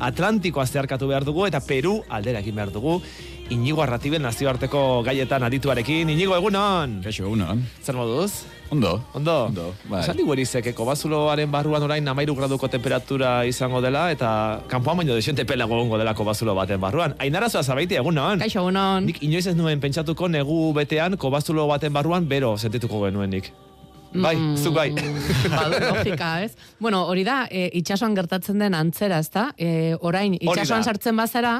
Atlantikoa zeharkatu behar dugu eta Peru aldera egin behar dugu. Inigo Arratiben nazioarteko gaietan adituarekin. Inigo, egunon! Kaixo, egunon. Zer moduz? Ondo. Ondo? Ondo, bai. Esan digu erizek, kobazuloaren barruan orain amairu graduko temperatura izango dela, eta kanpoan baino desiente pelago gongo dela kobazulo baten barruan. Ainarazoa zabaiti, egunon? Kaixo, egunon. Nik inoiz ez nuen pentsatuko negu betean kobazulo baten barruan bero sentituko genuen nik. Bai, Mm, zu bai. Badu, logika, ez? Bueno, hori da, e, itxasoan gertatzen den antzera, ez da? E, orain, itxasoan da. sartzen bazara,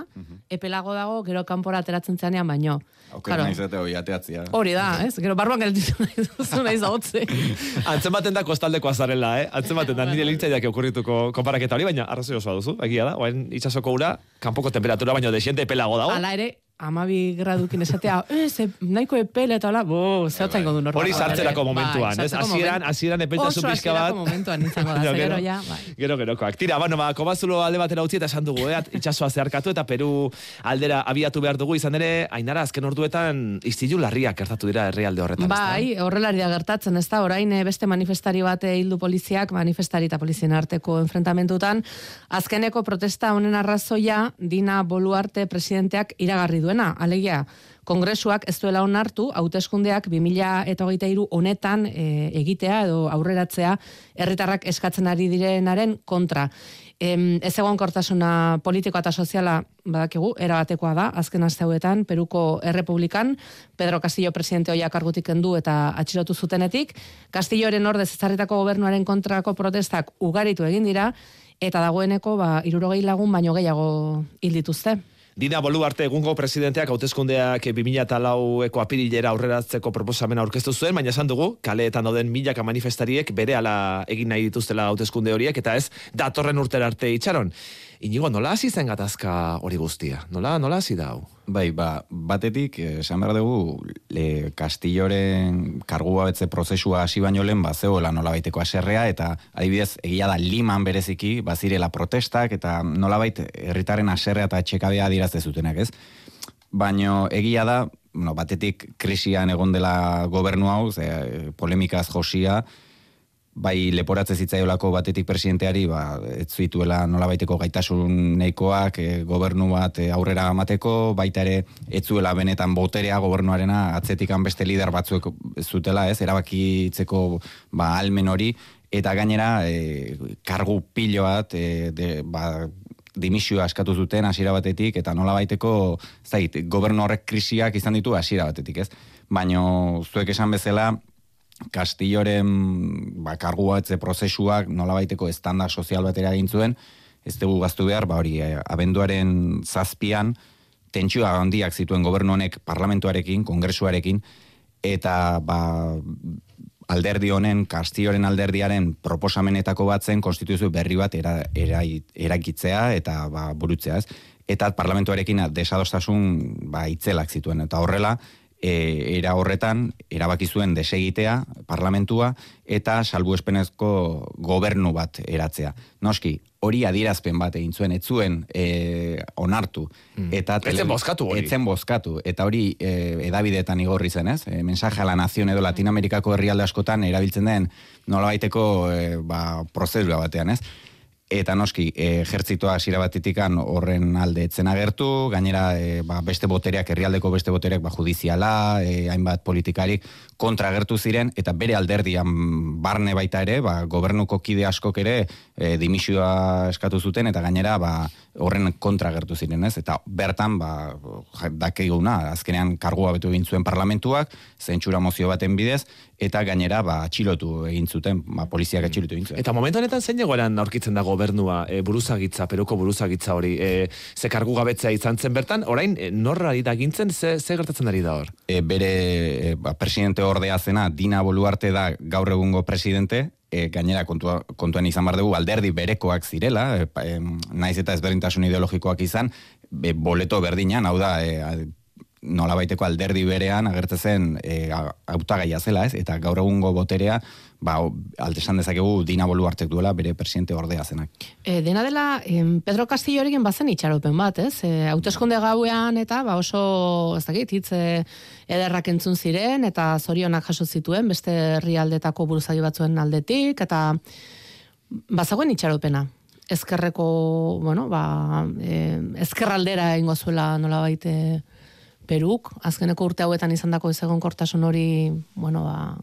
epelago dago, gero kanpora ateratzen zenean baino. Auker Claro. nahi zate hori ateatzia. Hori da, ez? Gero barruan gelditu nahi duzu nahi zautze. Antzematen da kostaldeko azarela, eh? Antzematen da, nire lintzaiak okurrituko konparaketa hori, baina arrazoi osoa duzu, egia da, oain itxasoko ura, kanpoko temperatura baino desiente pelago dago. Hala ere, amabi gradukin esatea, ez, e, nahiko epele eta hola, bo, zehatzen godu normal. Hori sartzerako momentuan, ez? Hasieran, hasieran epeltasun Oso pixka bat. hasierako momentuan izango da, Gero, ze gero gero. ja, bai. Gero, gerokoak. Tira, bueno, ba, kobazulo alde batera utzi eta esan dugu, eh? itxasoa zeharkatu eta Peru aldera abiatu behar dugu izan ere, ainara azken orduetan istilu larriak gertatu dira herrialde horretan. Bai, horrela da gertatzen, ez da, orain eh, beste manifestari bat eh, hildu poliziak, manifestari eta polizien arteko enfrentamentutan, azkeneko protesta honen arrazoia Dina Boluarte presidenteak iragarri duena, alegia, Kongresuak ez duela onartu, hauteskundeak 2023 honetan e, egitea edo aurreratzea herritarrak eskatzen ari direnaren kontra. Em, ez egon kortasuna politikoa eta soziala badakigu, erabatekoa da, azken aste hauetan, Peruko Errepublikan, Pedro Castillo presidente hoia kargutik kendu eta atxilotu zutenetik, Castilloren ordez ezarritako gobernuaren kontrako protestak ugaritu egin dira, eta dagoeneko, ba, irurogei lagun baino gehiago hil dituzte. Dina Boluarte egungo presidenteak hauteskundeak 2004eko apirilera aurreratzeko proposamena aurkeztu zuen, baina esan dugu, kaleetan dauden milaka manifestariek bere ala egin nahi dituztela hauteskunde horiek, eta ez datorren urtera arte itxaron. Inigo, nola hasi zen gatazka hori guztia? Nola, nola hasi da hau? Bai, ba, batetik, eh, esan behar dugu, le, Castilloren kargua betze prozesua hasi baino lehen, ba, zegoela nola baiteko aserrea, eta adibidez, egia da liman bereziki, bazirela protestak, eta nolabait herritaren aserrea eta txekabea dirazte zutenak, ez? Baino egia da, bueno, batetik krisian egon dela gobernu hau, ze, polemikaz josia, bai leporatze zitzaiolako batetik presidenteari ba ez zituela nolabaiteko gaitasun nahikoak e, gobernu bat e, aurrera amateko baita ere ez zuela benetan boterea gobernuarena atzetikan beste lider batzuek zutela ez erabakitzeko ba almen hori eta gainera e, kargu pilo bat e, de, ba, dimisioa eskatu zuten hasiera batetik eta nola baiteko zait, gobernu horrek krisiak izan ditu hasiera batetik, ez? Baino zuek esan bezala Castilloren ba, kargu batze prozesuak nola baiteko estanda sozial batera egin zuen, ez dugu gaztu behar, ba hori, eh, abenduaren zazpian, tentsioa handiak zituen gobernu honek parlamentuarekin, kongresuarekin, eta ba, alderdi honen, Castilloren alderdiaren proposamenetako bat zen konstituzio berri bat era, era, erakitzea eta ba, burutzea ez. Eta parlamentuarekin desadostasun ba, itzelak zituen. Eta horrela, e, era horretan, erabaki zuen desegitea parlamentua eta salbuespenezko gobernu bat eratzea. Noski, hori adierazpen bat egin zuen, ez zuen e, onartu. Eta Ez zen bozkatu hori. Ez zen bozkatu. Eta hori e, edabideetan igorri zen, ez? E, mensaje a la nación edo Latinoamerikako herrialde askotan erabiltzen den nolabaiteko e, ba, prozedura batean, ez? Eta noski, ejertzitoa hasiera batetikan horren alde etzen agertu, gainera e, ba, beste botereak, herrialdeko beste botereak, ba, judiziala, e, hainbat politikarik kontra agertu ziren, eta bere alderdian barne baita ere, ba, gobernuko kide askok ere e, dimisioa eskatu zuten, eta gainera ba, horren kontra agertu ziren, ez? Eta bertan, ba, ja- dakiguna, azkenean kargua betu egin zuen parlamentuak, zentsura mozio baten bidez, eta gainera, ba, atxilotu egin zuten, ba, poliziak atxilotu egin zuten. Eta momentu honetan zein egoeran aurkitzen da gobernua, e, buruzagitza, peruko buruzagitza hori, e, ze kargu gabetzea izan zen bertan, orain e, norra ari da gintzen, ze, ze gertatzen ari da hor? e, bere e, ba, presidente ordea zena Dina Boluarte da gaur egungo presidente, e, gainera kontua, kontuan izan bar dugu alderdi berekoak zirela, e, em, naiz eta ezberdintasun ideologikoak izan, be, boleto berdinan, hau da, e, a- nolabaiteko alderdi berean agertzen zen e, a- hautagaia zela, ez? Eta gaur egungo boterea, ba, o- alde esan dezakegu Dina Boluartek duela bere presidente ordea zenak. E, dena dela, em, Pedro Castillorekin bazen itxaropen bat, ez? E, hauteskunde gauean eta ba oso, ez dakit, hitz e, ederrak entzun ziren eta zorionak jaso zituen beste herrialdetako buruzagi batzuen aldetik eta bazagoen itxaropena. ezkerreko, bueno, ba, e, ezkerraldera ingo zuela nola baite peruk, azkeneko urte hauetan izan dako kortasun hori, bueno, ba,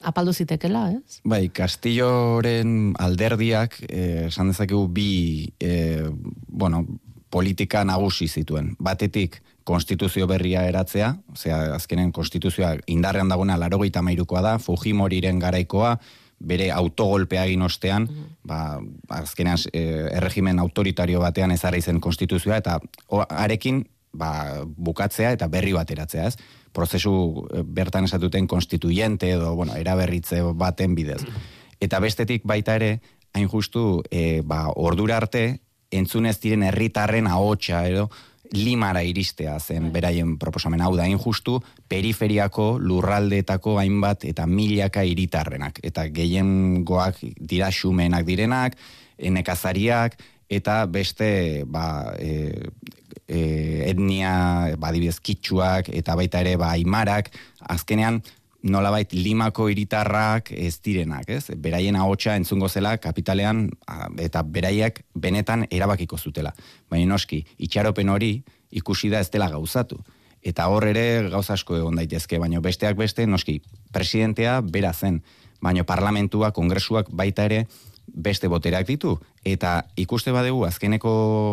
apaldu zitekela, ez? Bai, Castilloren alderdiak, eh, esan dezakegu bi, eh, bueno, politika nagusi zituen. Batetik, konstituzio berria eratzea, osea, azkenen konstituzioa indarrean dagoena larogeita mairukoa da, Fujimoriren garaikoa, bere autogolpea egin ostean, mm -hmm. ba, azkenean e, erregimen autoritario batean ezarri zen konstituzioa, eta o, arekin ba, bukatzea eta berri bat eratzea, ez? Prozesu e, bertan esatuten konstituyente edo, bueno, eraberritze baten bidez. Eta bestetik baita ere, hain justu, e, ba, ordura arte, entzunez diren herritarren ahotsa edo, limara iristea zen bai. beraien proposamen hau da injustu periferiako lurraldeetako hainbat eta milaka hiritarrenak eta gehien goak dira xumenak direnak nekazariak eta beste ba, e, e, etnia badibidez kitsuak eta baita ere ba, aimarak azkenean nolabait limako hiritarrak ez direnak, ez? Beraien ahotsa entzungo zela kapitalean eta beraiek benetan erabakiko zutela. Baina noski, itxaropen hori ikusi da ez dela gauzatu. Eta hor ere gauza asko egon daitezke, baina besteak beste, noski, presidentea bera zen, baina parlamentua, kongresuak baita ere beste boterak ditu. Eta ikuste badegu azkeneko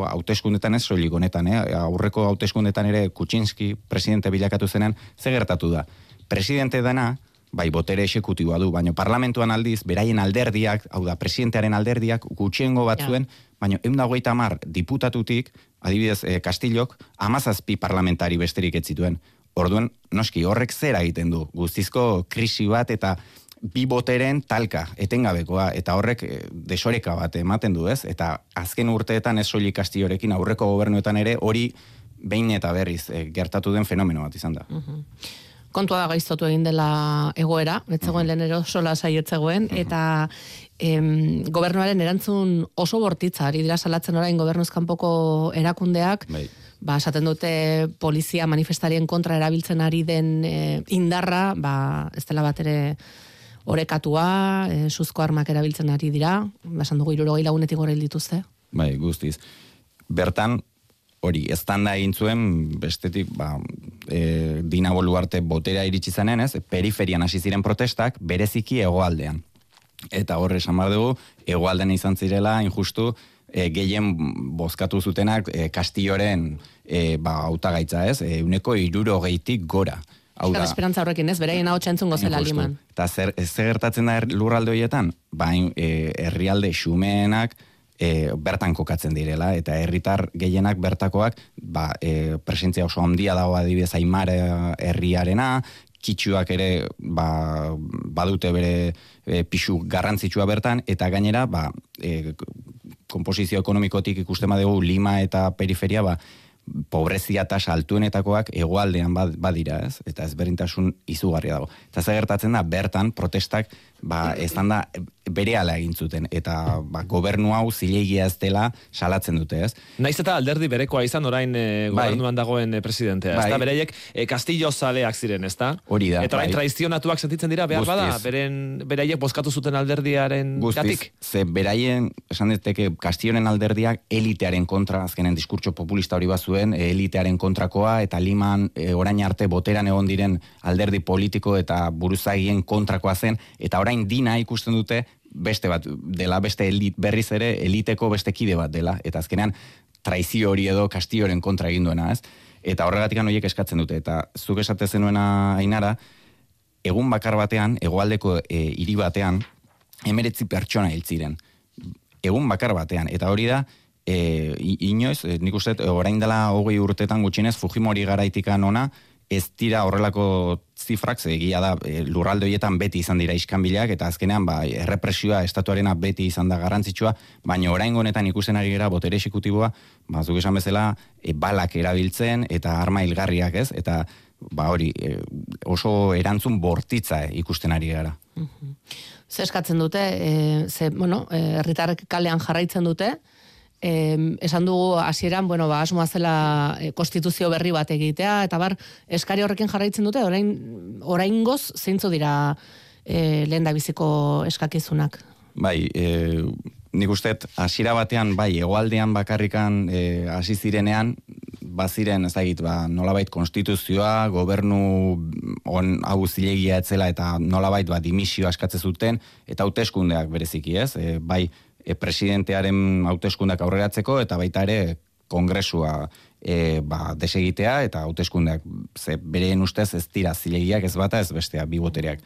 hauteskundetan ez soilik honetan, eh? aurreko hauteskundetan ere Kutsinski presidente bilakatu zenen, ze gertatu da? presidente dana, bai botere esekutiboa du, baina parlamentuan aldiz, beraien alderdiak, hau da, presidentearen alderdiak, gutxiengo batzuen, ja. baina dagoita mar diputatutik, adibidez, e, Kastillok, amazazpi parlamentari besterik ez zituen. Orduen, noski, horrek zera egiten du, guztizko krisi bat eta bi boteren talka, etengabekoa, eta horrek e, desoreka bat ematen du, ez? Eta azken urteetan ez soilik Kastillorekin aurreko gobernuetan ere hori behin eta berriz e, gertatu den fenomeno bat izan da. Kontua da gaiztotu egin dela egoera, etzegoen lehen ero sola saietzegoen, eta em, gobernuaren erantzun oso bortitza, ari dira salatzen orain gobernuzkanpoko erakundeak, bai. ba, esaten dute polizia manifestarien kontra erabiltzen ari den e, indarra, ba, ez dela bat ere orekatua, e, suzko armak erabiltzen ari dira, ba, esan dugu irurogei lagunetik gore dituzte. Bai, guztiz. Bertan, hori eztanda egin zuen bestetik ba, e, dina boluarte botera iritsi zenen ez, periferian hasi ziren protestak bereziki egoaldean. Eta horre esan bar dugu, egoaldean izan zirela injustu e, gehien bozkatu zutenak e, Kastilloren e, ba, autagaitza ez, e, uneko iruro gehitik gora. Hau da, esperantza horrekin ez, beraien hau txentzun gozela liman. Eta zer, zer gertatzen da lurralde horietan? Bain, e, herrialde xumeenak, e, bertan kokatzen direla eta herritar gehienak bertakoak ba, e, presentzia oso handia dago adibidez Aimar herriarena kitxuak ere ba, badute bere e, pixu garrantzitsua bertan eta gainera ba, e, komposizio ekonomikotik ikusten badegu Lima eta periferia ba, pobrezia eta saltuenetakoak egoaldean badira, ez? Eta ezberdintasun izugarria dago. Eta ze gertatzen da, bertan protestak ba, ez da bere ala egin zuten, eta ba, gobernu hau zilegia ez dela salatzen dute, ez? Naiz eta alderdi berekoa izan orain e, gobernuan dagoen e, presidentea, bai. ez da? Bereiek e, Castillo zaleak ziren, ez da? Hori da, Eta orain bai. traizionatuak sentitzen dira, behar bada, beren, bereiek bozkatu zuten alderdiaren Guztiz, gatik? ze beraien, esan diteke, Castilloren alderdiak elitearen kontra, azkenen diskurtso populista hori bazuen, elitearen kontrakoa, eta liman e, orain arte boteran egon diren alderdi politiko eta buruzagien kontrakoa zen, eta orain dina ikusten dute beste bat dela, beste elit, berriz ere eliteko beste kide bat dela, eta azkenean traizio hori edo kastioren kontra egin duena, ez? Eta horregatik horiek eskatzen dute, eta zuk esate zenuena ainara, egun bakar batean, egoaldeko e, hiri batean, emeretzi pertsona hiltziren. Egun bakar batean, eta hori da, e, inoiz, e, nik uste, orain dela hogei urtetan gutxinez, Fujimori garaitika nona, ez dira horrelako zifrak, egia da e, lurralde horietan beti izan dira iskanbileak, eta azkenean ba, errepresioa estatuarena beti izan da garrantzitsua, baina orain honetan ikusten ari gera botere esekutiboa, ba, zuk esan bezala, e, balak erabiltzen eta arma hilgarriak ez, eta ba, hori e, oso erantzun bortitza e, ikusten ari gara. Zer eskatzen dute, e, ze, bueno, herritarrek kalean jarraitzen dute, eh, esan dugu hasieran bueno, ba, asmoa zela e, konstituzio berri bat egitea, eta bar, eskari horrekin jarraitzen dute, orain, orain goz, zeintzu dira e, lehen biziko eskakizunak? Bai, e, nik uste, hasiera batean, bai, egoaldean bakarrikan e, hasi zirenean, baziren, ez dakit, ba, nolabait konstituzioa, gobernu on hau zilegia etzela eta nolabait ba, dimisio askatze zuten, eta hauteskundeak bereziki, ez? E, bai, e, presidentearen hauteskundeak aurreratzeko, eta baita ere kongresua e, ba, desegitea, eta hauteskundeak ze bereen ustez ez dira zilegiak ez bata ez bestea, bi botereak.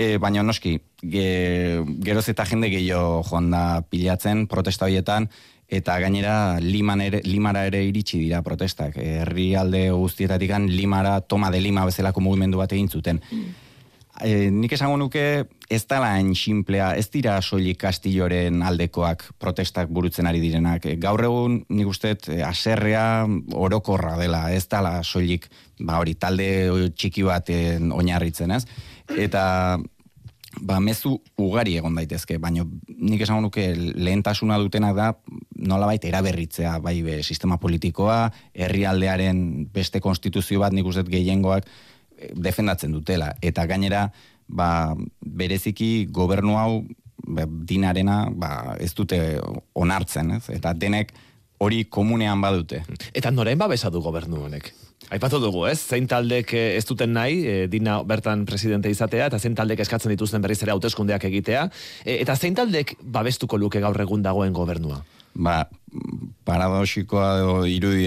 E, baina noski, ge, geroz eta jende gehiago joan da pilatzen protesta horietan, eta gainera liman ere, limara ere iritsi dira protestak. Herrialde guztietatik limara, toma de lima bezalako mugimendu bat egin zuten. E, nik esango nuke ez da lain simplea, ez dira soilik kastilloren aldekoak protestak burutzen ari direnak. E, gaur egun nik uste e, aserrea orokorra dela, ez da la soilik ba, hori, talde txiki bat oinarritzen, ez? Eta ba, mezu ugari egon daitezke, baina nik esan nuke lehentasuna dutenak da nolabait eraberritzea, bai be, sistema politikoa, herrialdearen beste konstituzio bat nik uste gehiengoak eh, defendatzen dutela. Eta gainera, ba, bereziki gobernu hau ba, dinarena ba, ez dute onartzen, ez? eta denek hori komunean badute. Eta noren babesa du gobernu honek? Aipatu dugu, ez? Zein taldek eh, ez duten nahi, e, dina bertan presidente izatea, eta zein taldek eskatzen dituzten berriz ere hauteskundeak egitea, e, eta zein taldek babestuko luke gaur egun dagoen gobernua? Ba, paradoxikoa irudi,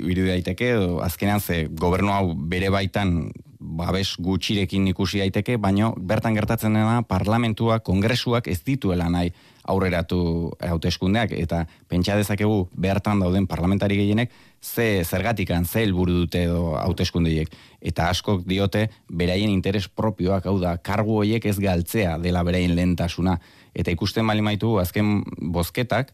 irudi daiteke, azkenean ze gobernu hau bere baitan babes gutxirekin ikusi daiteke, baino bertan gertatzen dena parlamentua, kongresuak ez dituela nahi aurreratu hauteskundeak. Eta pentsa dezakegu bertan dauden parlamentari gehienek ze zergatikan ze helburu dute edo hauteskundeiek eta askok diote beraien interes propioak hau da kargu hoiek ez galtzea dela beraien lehentasuna. Eta ikusten bali maitu azken bozketak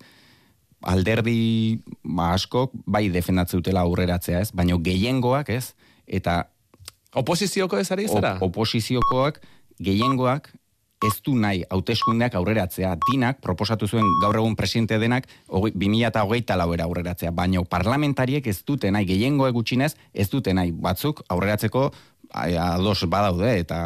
alderdi ba, askok bai defendatzen dutela aurreratzea ez baino gehiengoak ez eta oposizioko ez ari zara oposiziokoak gehiengoak ez du nahi hauteskundeak aurreratzea. Dinak proposatu zuen gaur egun presidente denak 2008 lauera aurreratzea. Baina parlamentariek ez dute nahi gehiengo egutxinez, ez dute nahi batzuk aurreratzeko ados badaude eta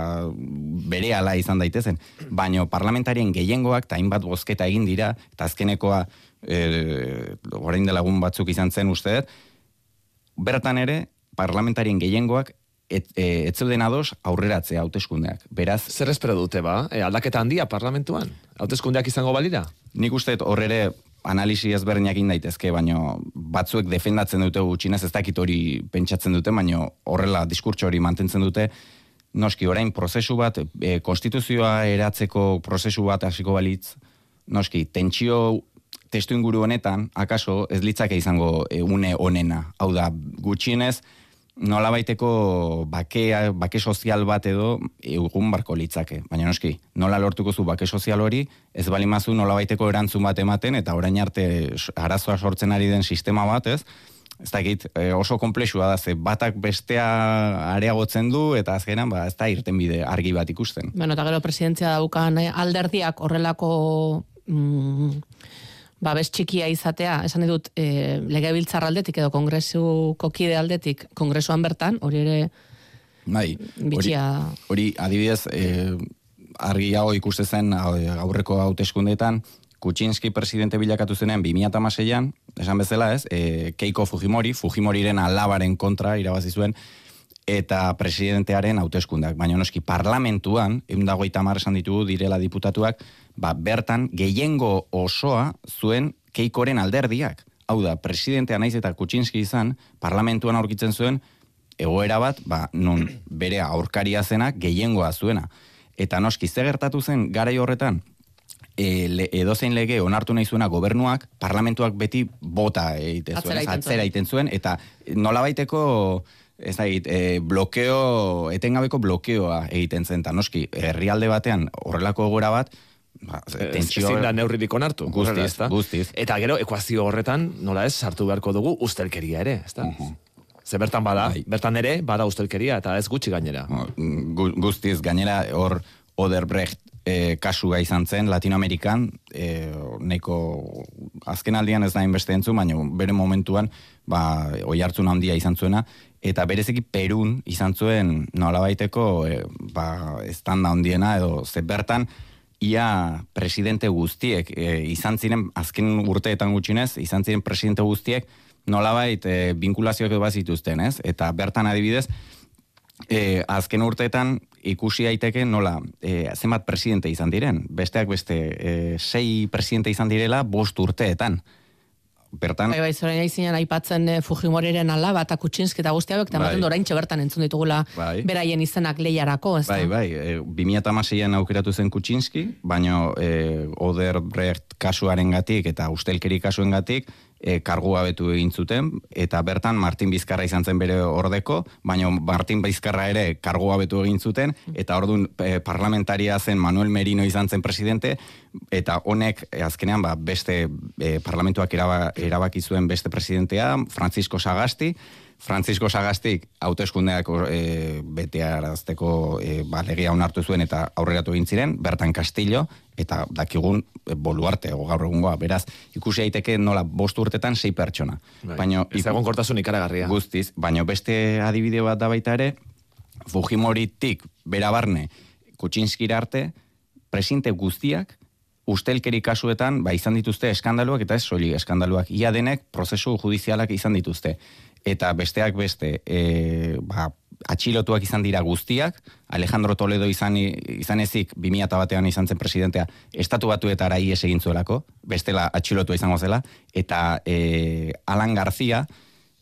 bere ala izan daitezen. Baina parlamentarien gehiengoak eta hainbat bozketa egin dira, eta azkenekoa e, orain delagun batzuk izan zen usteet, bertan ere parlamentarien gehiengoak et, e, et zeuden ados aurreratzea hauteskundeak. Beraz... Zer espero dute ba? E, aldaketa handia parlamentuan? Hauteskundeak izango balira? Nik uste horrere analisi ezberdinak daitezke, baino batzuek defendatzen dute gutxinez ez dakit hori pentsatzen dute, baino horrela diskurtso hori mantentzen dute, noski orain prozesu bat, e, konstituzioa eratzeko prozesu bat hasiko balitz, noski, tentsio testu inguru honetan, akaso ez litzake izango e, une onena. Hau da, gutxienez, nola baiteko bake, bake sozial bat edo egun barko litzake. Baina noski, nola lortuko zu bake sozial hori, ez bali mazu nola baiteko erantzun bat ematen, eta orain arte arazoa sortzen ari den sistema bat, ez? Ez dakit, e, oso komplexua da, ze batak bestea areagotzen du, eta azkenan, ba, ez da irten bide argi bat ikusten. Bueno, eta gero presidentzia daukan eh, alderdiak horrelako... Mm, babes txikia izatea, esan dut e, legebiltzar aldetik edo kongresu kokide aldetik, kongresuan bertan, hori ere bai, bitxia... Hori, adibidez, e, argi hau ikuste zen aurreko hauteskundeetan, Kutsinski presidente bilakatu zenen 2006an, esan bezala ez, e, Keiko Fujimori, Fujimoriren alabaren kontra irabazi zuen, eta presidentearen hauteskundak. Baina noski parlamentuan, egun dago esan ditugu direla diputatuak, ba, bertan gehiengo osoa zuen keikoren alderdiak. Hau da, presidentea naiz eta Kutsinski izan, parlamentuan aurkitzen zuen, egoera bat, ba, nun bere aurkaria zena gehiengoa zuena. Eta noski, ze gertatu zen garai horretan, e, le, edozein lege onartu nahi zuena gobernuak, parlamentuak beti bota egiten zuen, atzera egiten zuen, eta nola baiteko ez da, e, blokeo, etengabeko blokeoa egiten zen, eta noski, herrialde batean horrelako gora bat, ba, tentsio... Ezin da neurridik onartu. Guztiz, guztiz. Eta gero, ekuazio horretan, nola ez, sartu beharko dugu ustelkeria ere, ez da? Uh Ze bertan bada, bai. bertan ere, bada ustelkeria, eta ez gutxi gainera. Guztiz, gainera, hor, Oderbrecht e, kasua izan zen Latinoamerikan, e, neko azken aldian ez da inbeste entzu, baina bere momentuan, ba, oi hartzun handia izan zuena, eta bereziki Perun izan zuen nola baiteko e, ba, estanda handiena edo ze bertan ia presidente guztiek e, izan ziren azken urteetan gutxinez izan ziren presidente guztiek nolabait e, binkulazioak bat zituzten, ez? Eta bertan adibidez, e, azken urteetan ikusi daiteke nola e, zenbat presidente izan diren. Besteak beste, e, sei presidente izan direla bost urteetan. Bertan... Bai, bai, zorain aizinan aipatzen e, Fujimoriren alaba eta Kutsinski eta guzti hauek, eta bai. orain bertan entzun ditugula bai. beraien izenak lehiarako, ez Bai, bai, e, 2008an aukeratu zen Kutsinski, baina e, Oder Brecht kasuaren gatik eta ustelkeri kasuen gatik, e, kargua betu egin zuten, eta bertan Martin Bizkarra izan zen bere ordeko, baina Martin Bizkarra ere kargua betu egin zuten, eta orduan e, parlamentaria zen Manuel Merino izan zen presidente, eta honek e, azkenean ba, beste e, parlamentuak erabaki zuen beste presidentea, Francisco Sagasti, Francisco Sagastik hauteskundeak e, betearazteko e, ba, legia onartu zuen eta aurreratu egin ziren, bertan Castillo, eta dakigun e, boluarte, gaur egungoa, beraz, ikusi daiteke nola bost urtetan sei pertsona. Bai, baino, ez egon kortasun ikaragarria. Guztiz, baina beste adibide bat da baita ere, Fujimoritik, berabarne, Kutsinskira arte, presinte guztiak, ustelkeri kasuetan, ba, izan dituzte eskandaluak, eta ez soli eskandaluak, ia denek prozesu judizialak izan dituzte eta besteak beste e, ba, atxilotuak izan dira guztiak, Alejandro Toledo izan, izan ezik 2000 batean izan zen presidentea, estatu batu eta arai egin zuelako, bestela atxilotua izango zela, eta e, Alan García,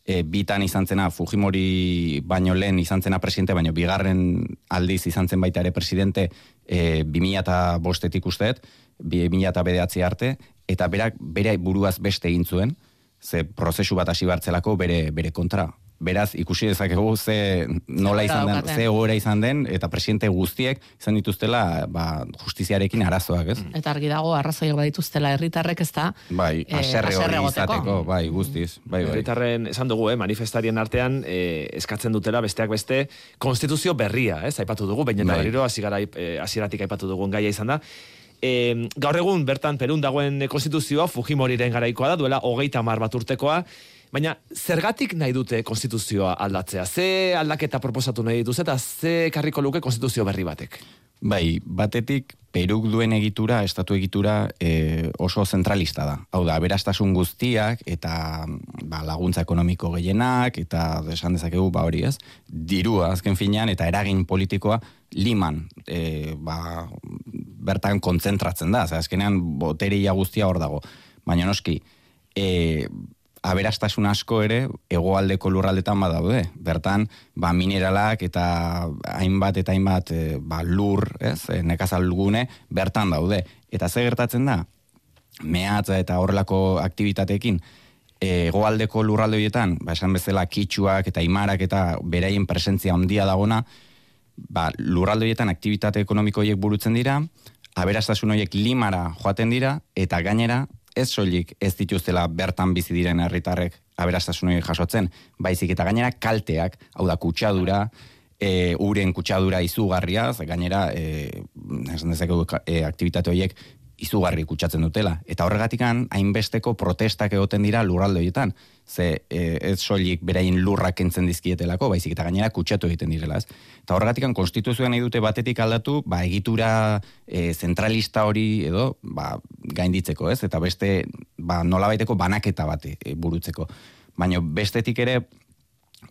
e, bitan izan zena, Fujimori baino lehen izan zena presidente, baino bigarren aldiz izan zen baita ere presidente e, 2000 eta bostetik usteet, 2000 eta bedeatzi arte, eta berak bere buruaz beste egin zuen, ze prozesu bat hasi bartzelako bere bere kontra. Beraz, ikusi dezakegu ze nola izan den, ze gora izan den, eta presidente guztiek izan dituztela ba, justiziarekin arazoak, ez? Mm. Eta argi dago, arrazoiak badituztela herritarrek ez da. Bai, eh, aserre hori izateko, bai, guztiz. Bai, bai. Herritarren, esan dugu, eh, manifestarien artean, eh, eskatzen dutela besteak beste, konstituzio berria, ez? Aipatu dugu, baina bai. berriro, eh, hasieratik aipatu dugun gaia izan da e, gaur egun bertan Perun dagoen konstituzioa Fujimoriren garaikoa da, duela hogeita mar bat urtekoa, baina zergatik nahi dute konstituzioa aldatzea? Ze aldaketa proposatu nahi dituz eta ze karriko luke konstituzio berri batek? Bai, batetik Peruk duen egitura, estatu egitura e, oso zentralista da. Hau da, aberastasun guztiak eta ba, laguntza ekonomiko gehienak eta desan dezakegu ba hori ez. Dirua azken finean eta eragin politikoa liman e, ba, bertan kontzentratzen da. Azkenean boteria guztia hor dago. Baina noski, e, aberastasun asko ere hegoaldeko lurraldetan badaude. Bertan, ba, mineralak eta hainbat eta hainbat e, ba, lur, ez, e, nekazalgune, bertan daude. Eta ze gertatzen da, mehatza eta horrelako aktivitateekin, hegoaldeko lurralde horietan, ba, esan bezala kitxuak eta imarak eta beraien presentzia handia dagona, ba, lurralde horietan aktivitate ekonomikoiek burutzen dira, aberastasun horiek limara joaten dira, eta gainera ez soilik ez dituztela bertan bizi diren herritarrek aberastasun jasotzen, baizik eta gainera kalteak, hau da kutsadura, e, uren kutsadura izugarria, gainera e, e, aktivitate horiek izugarri kutsatzen dutela. Eta horregatikan hainbesteko protestak egoten dira lurralde horietan. Ze e, ez soilik berain lurrak entzen dizkietelako, baizik eta gainera kutsatu egiten direla. Ez. Eta horregatikan konstituzioan nahi dute batetik aldatu, ba, egitura e, zentralista hori edo ba, gainditzeko, ez? Eta beste ba, nolabaiteko banaketa bat e, burutzeko. Baina bestetik ere,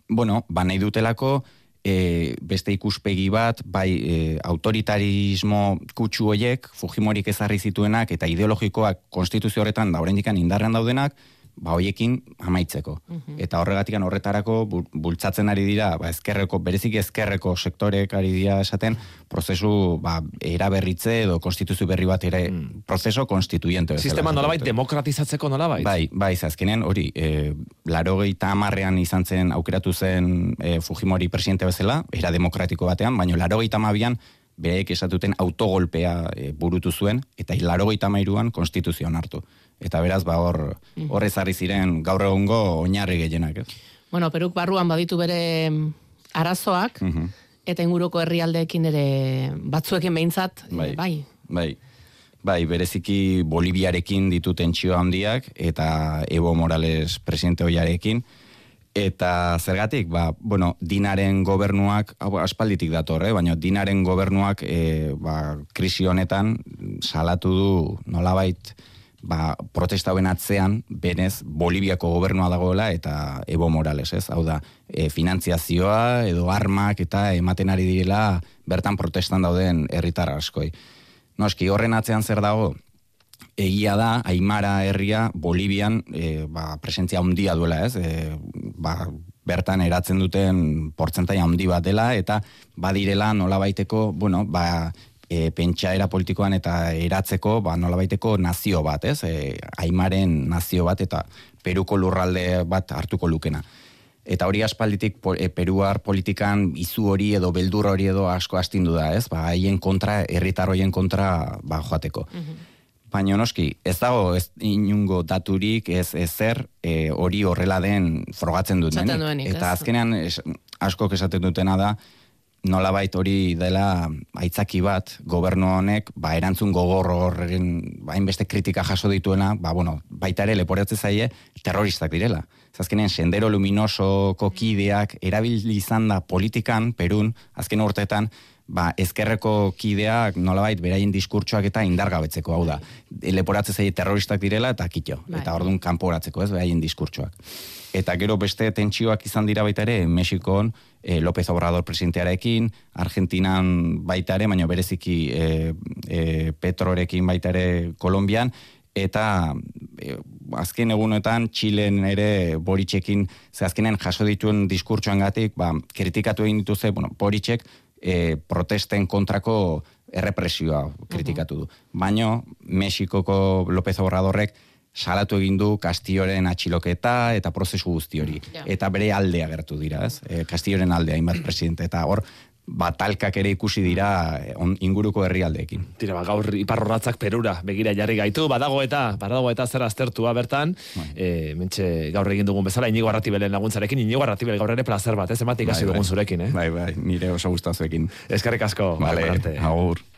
bueno, ba, nahi dutelako, e, beste ikuspegi bat, bai e, autoritarismo kutsu hoiek, Fujimorik ezarri zituenak eta ideologikoak konstituzio horretan da oraindik indarrean daudenak, ba hoiekin amaitzeko. Mhm. Eta horregatik horretarako bultzatzen ari dira, ba ezkerreko berezik ezkerreko sektorek ari dira esaten prozesu ba eraberritze edo konstituzio berri bat ere mm. prozeso konstituyente Sistema nolabait demokratizatzeko nolabait. Bai, bai, azkenean hori, eh 80ean izan zen aukeratu zen e, Fujimori presidente bezala, era demokratiko batean, baina 82an bereek esatuten autogolpea e, burutu zuen eta 83an konstituzioan hartu eta beraz ba hor mm. horrez ari ziren gaur egungo oinarri gehienak, ez? Bueno, Peruk barruan baditu bere mm, arazoak mhm. eta inguruko herrialdeekin ere batzuekin behintzat, eh, bai. bai. Bai. Bai, bereziki Boliviarekin ditu tentsio handiak eta Evo Morales presidente hoiarekin Eta zergatik, ba, bueno, dinaren gobernuak, hau aspalditik dator, eh? baina dinaren gobernuak e, ba, krisi honetan salatu du nolabait ba, protesta hoben atzean, benez, Boliviako gobernua dagoela eta Evo Morales, ez? Hau da, e, finantziazioa edo armak eta ematen ari direla bertan protestan dauden herritar askoi. Noski, horren atzean zer dago, egia da, Aimara herria Bolivian e, ba, presentzia handia duela, ez? E, ba, bertan eratzen duten portzentai handi bat dela, eta badirela nola baiteko, bueno, ba, e, pentsaera politikoan eta eratzeko, ba, nola baiteko nazio bat, ez? E, Aimaren nazio bat, eta Peruko lurralde bat hartuko lukena. Eta hori aspalditik e, peruar politikan izu hori edo beldur hori edo asko astindu da, ez? Ba, haien kontra, herritar horien kontra, ba, joateko. Mm Baina noski, ez dago ez inungo daturik, ez ezer e, hori horrela den frogatzen dut. Eta azkenean es, asko esaten dutena da, nolabait hori dela aitzaki bat gobernu honek ba erantzun gogor horren ba inbeste kritika jaso dituena ba bueno baita ere leporatze zaie terroristak direla azkenen sendero luminoso kokideak erabili izan da politikan Perun azken urteetan ba, ezkerreko kideak nolabait beraien diskurtsoak eta indargabetzeko, hau da. Leporatze zei terroristak direla eta kito, bai. eta orduan kanporatzeko, ez, beraien diskurtsoak. Eta gero beste tentsioak izan dira baita ere, Mexikon, e, López Obrador presidentearekin, Argentinan baita ere, baina bereziki e, e, Petrorekin baita ere Kolombian, eta e, azken egunetan Txilen ere Boritxekin, ze azkenen jaso dituen diskurtsoan gatik, ba, kritikatu egin dituzte, bueno, Boritxek, e, protesten kontrako errepresioa kritikatu du. Baino, Mexikoko López Obradorrek salatu egin du Kastilloren atxiloketa eta prozesu guzti hori. Eta bere aldea gertu dira, ez? E, Kastilloren aldea, inbat presidente. Eta hor, batalkak ere ikusi dira eh, on, inguruko herrialdeekin. Tira, ba, gaur iparrorratzak perura begira jarri gaitu, badago eta badago eta zer aztertua bertan, e, mentxe gaur egin dugun bezala, inigo arratibelen laguntzarekin, inigo arratibel gaur ere plazer bat, ez ematik hasi bai, dugun bai. zurekin, eh? Bai, bai, nire oso gustazuekin. Eskarrik asko. Vale, agur.